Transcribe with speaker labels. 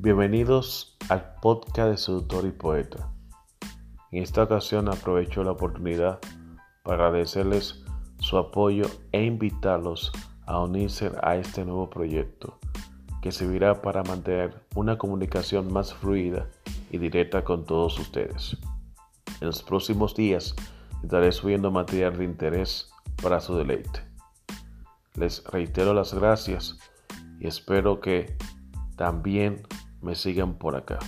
Speaker 1: Bienvenidos al podcast de Seductor y Poeta. En esta ocasión aprovecho la oportunidad para agradecerles su apoyo e invitarlos a unirse a este nuevo proyecto que servirá para mantener una comunicación más fluida y directa con todos ustedes. En los próximos días estaré subiendo material de interés para su deleite. Les reitero las gracias y espero que también me sigan por acá.